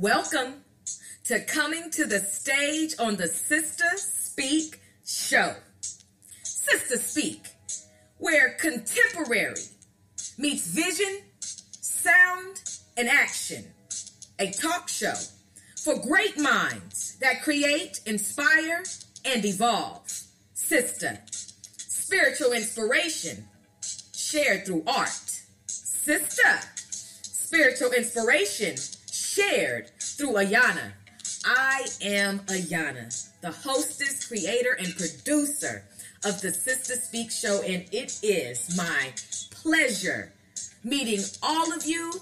Welcome to coming to the stage on the Sister Speak show. Sister Speak, where contemporary meets vision, sound, and action. A talk show for great minds that create, inspire, and evolve. Sister, spiritual inspiration shared through art. Sister, spiritual inspiration shared through Ayana. I am Ayana, the hostess, creator, and producer of the Sister Speak show, and it is my pleasure meeting all of you,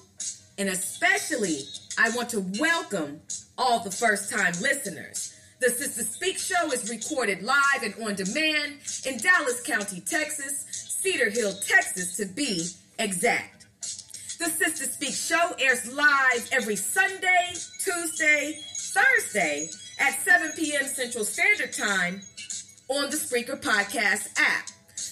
and especially I want to welcome all the first time listeners. The Sister Speak show is recorded live and on demand in Dallas County, Texas, Cedar Hill, Texas to be exact. The Sister Speak show airs live every Sunday, Tuesday, Thursday at 7 p.m. Central Standard Time on the Spreaker Podcast app.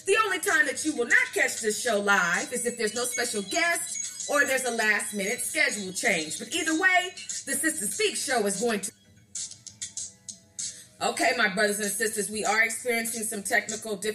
The only time that you will not catch this show live is if there's no special guest or there's a last minute schedule change. But either way, the Sister Speak show is going to. Okay, my brothers and sisters, we are experiencing some technical difficulties.